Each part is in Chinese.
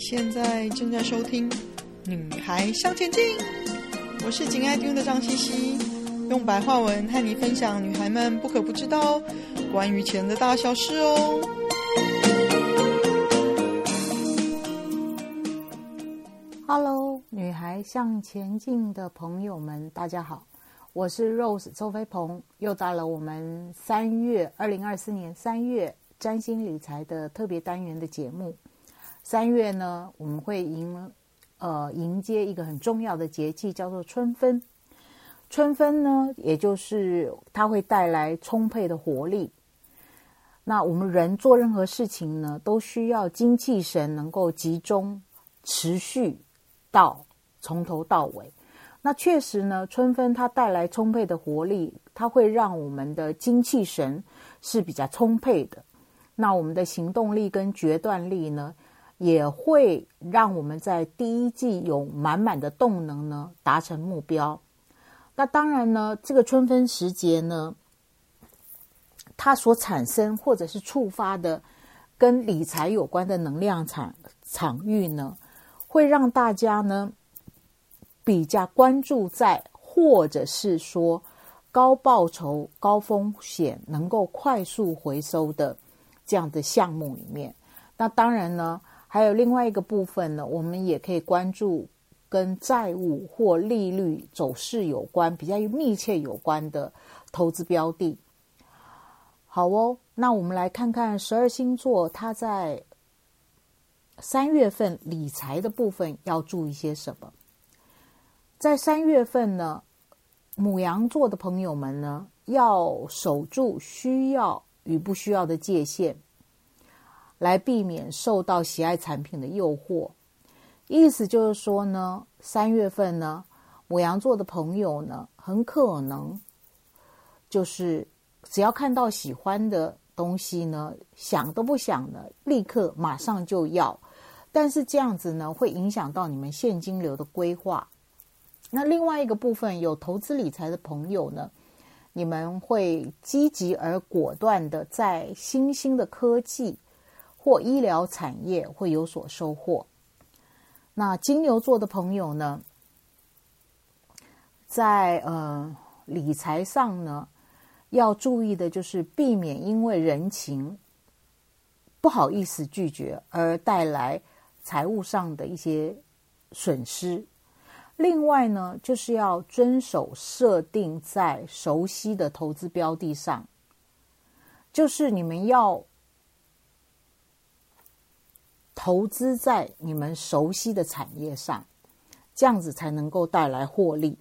现在正在收听《女孩向前进》，我是紧爱听的张茜茜，用白话文和你分享女孩们不可不知道关于钱的大小事哦。Hello，女孩向前进的朋友们，大家好，我是 Rose 周飞鹏，又到了我们三月二零二四年三月占星理财的特别单元的节目。三月呢，我们会迎呃迎接一个很重要的节气，叫做春分。春分呢，也就是它会带来充沛的活力。那我们人做任何事情呢，都需要精气神能够集中、持续到从头到尾。那确实呢，春分它带来充沛的活力，它会让我们的精气神是比较充沛的。那我们的行动力跟决断力呢，也会让我们在第一季有满满的动能呢，达成目标。那当然呢，这个春分时节呢，它所产生或者是触发的跟理财有关的能量场场域呢，会让大家呢比较关注在或者是说高报酬、高风险、能够快速回收的这样的项目里面。那当然呢。还有另外一个部分呢，我们也可以关注跟债务或利率走势有关、比较密切有关的投资标的。好哦，那我们来看看十二星座它在三月份理财的部分要注意些什么。在三月份呢，母羊座的朋友们呢，要守住需要与不需要的界限。来避免受到喜爱产品的诱惑，意思就是说呢，三月份呢，牡羊座的朋友呢，很可能就是只要看到喜欢的东西呢，想都不想的，立刻马上就要。但是这样子呢，会影响到你们现金流的规划。那另外一个部分，有投资理财的朋友呢，你们会积极而果断的在新兴的科技。或医疗产业会有所收获。那金牛座的朋友呢，在呃理财上呢，要注意的就是避免因为人情不好意思拒绝而带来财务上的一些损失。另外呢，就是要遵守设定在熟悉的投资标的上，就是你们要。投资在你们熟悉的产业上，这样子才能够带来获利。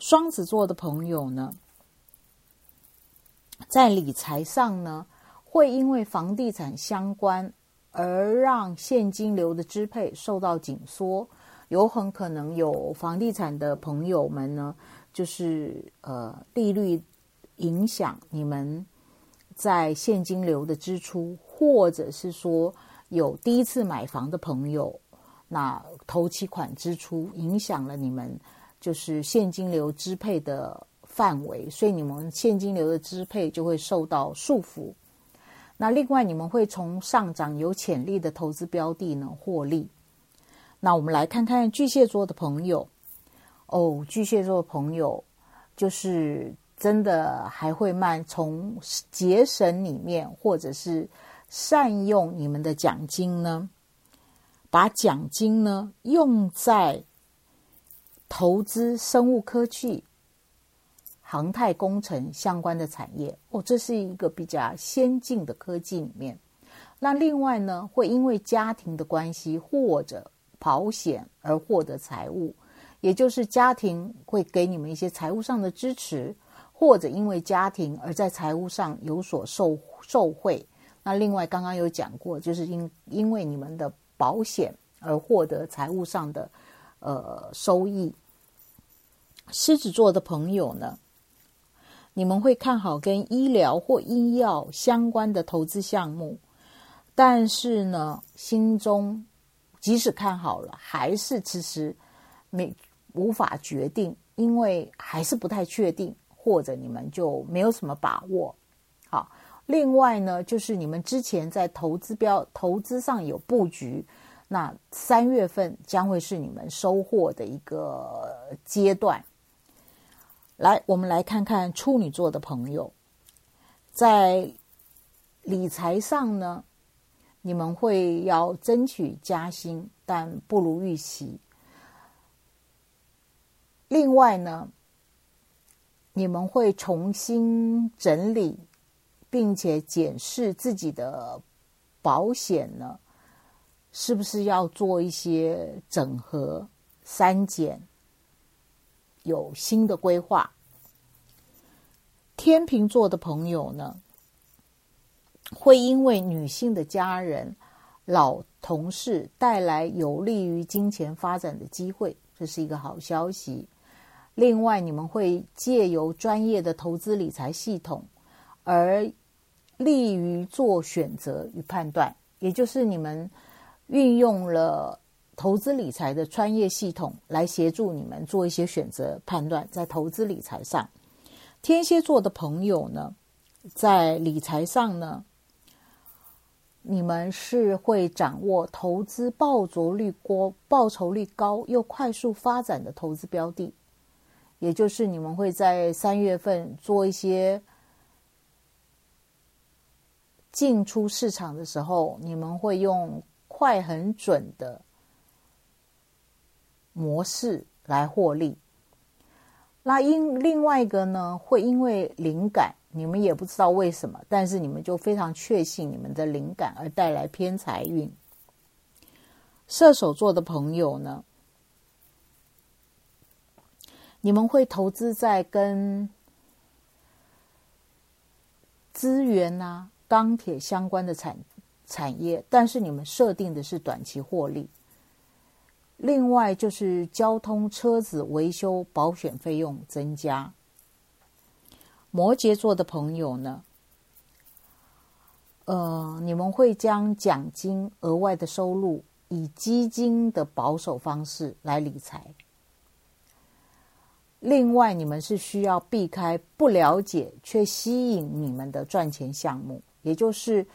双子座的朋友呢，在理财上呢，会因为房地产相关而让现金流的支配受到紧缩，有很可能有房地产的朋友们呢，就是呃利率影响你们在现金流的支出，或者是说。有第一次买房的朋友，那头期款支出影响了你们就是现金流支配的范围，所以你们现金流的支配就会受到束缚。那另外，你们会从上涨有潜力的投资标的呢获利。那我们来看看巨蟹座的朋友哦，巨蟹座的朋友就是真的还会慢从节省里面或者是。善用你们的奖金呢，把奖金呢用在投资生物科技、航太工程相关的产业哦，这是一个比较先进的科技里面。那另外呢，会因为家庭的关系或者保险而获得财务，也就是家庭会给你们一些财务上的支持，或者因为家庭而在财务上有所受受惠。那另外刚刚有讲过，就是因因为你们的保险而获得财务上的呃收益。狮子座的朋友呢，你们会看好跟医疗或医药相关的投资项目，但是呢，心中即使看好了，还是迟迟没无法决定，因为还是不太确定，或者你们就没有什么把握。另外呢，就是你们之前在投资标投资上有布局，那三月份将会是你们收获的一个阶段。来，我们来看看处女座的朋友，在理财上呢，你们会要争取加薪，但不如预期。另外呢，你们会重新整理，并且检视自己的保险呢，是不是要做一些整合、删减？有新的规划。天秤座的朋友呢，会因为女性的家人、老同事带来有利于金钱发展的机会，这是一个好消息。另外，你们会借由专业的投资理财系统，而利于做选择与判断，也就是你们运用了投资理财的专业系统来协助你们做一些选择判断，在投资理财上，天蝎座的朋友呢，在理财上呢，你们是会掌握投资报酬率高、报酬率高又快速发展的投资标的，也就是你们会在三月份做一些。进出市场的时候，你们会用快很准的模式来获利。那因另外一个呢，会因为灵感，你们也不知道为什么，但是你们就非常确信你们的灵感而带来偏财运。射手座的朋友呢，你们会投资在跟资源呐、啊。钢铁相关的产产业，但是你们设定的是短期获利。另外就是交通、车子维修保险费用增加。摩羯座的朋友呢，呃，你们会将奖金额外的收入以基金的保守方式来理财。另外，你们是需要避开不了解却吸引你们的赚钱项目。也就是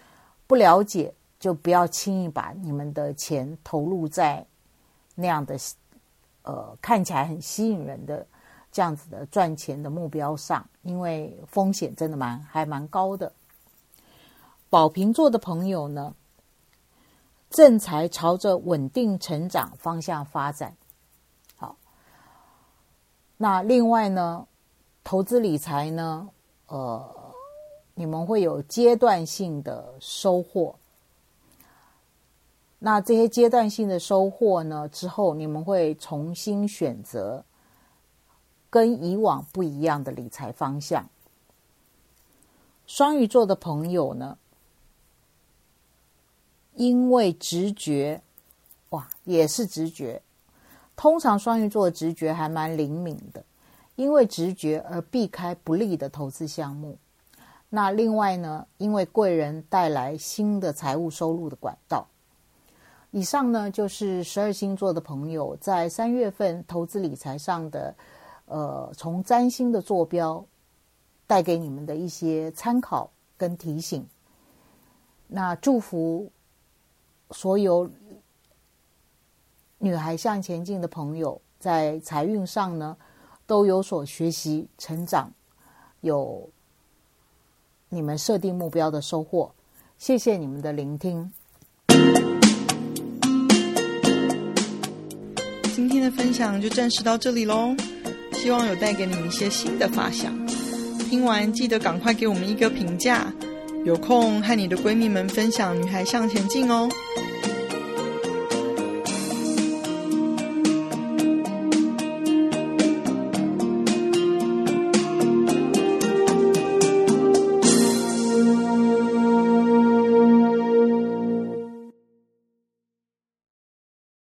不了解，就不要轻易把你们的钱投入在那样的呃看起来很吸引人的这样子的赚钱的目标上，因为风险真的蛮还蛮高的。宝瓶座的朋友呢，正财朝着稳定成长方向发展。好，那另外呢，投资理财呢，呃。你们会有阶段性的收获，那这些阶段性的收获呢，之后你们会重新选择跟以往不一样的理财方向。双鱼座的朋友呢，因为直觉，哇，也是直觉。通常双鱼座的直觉还蛮灵敏的，因为直觉而避开不利的投资项目。那另外呢，因为贵人带来新的财务收入的管道。以上呢，就是十二星座的朋友在三月份投资理财上的，呃，从占星的坐标带给你们的一些参考跟提醒。那祝福所有女孩向前进的朋友在财运上呢，都有所学习成长，有。你们设定目标的收获，谢谢你们的聆听。今天的分享就暂时到这里喽，希望有带给你们一些新的发想。听完记得赶快给我们一个评价，有空和你的闺蜜们分享《女孩向前进》哦。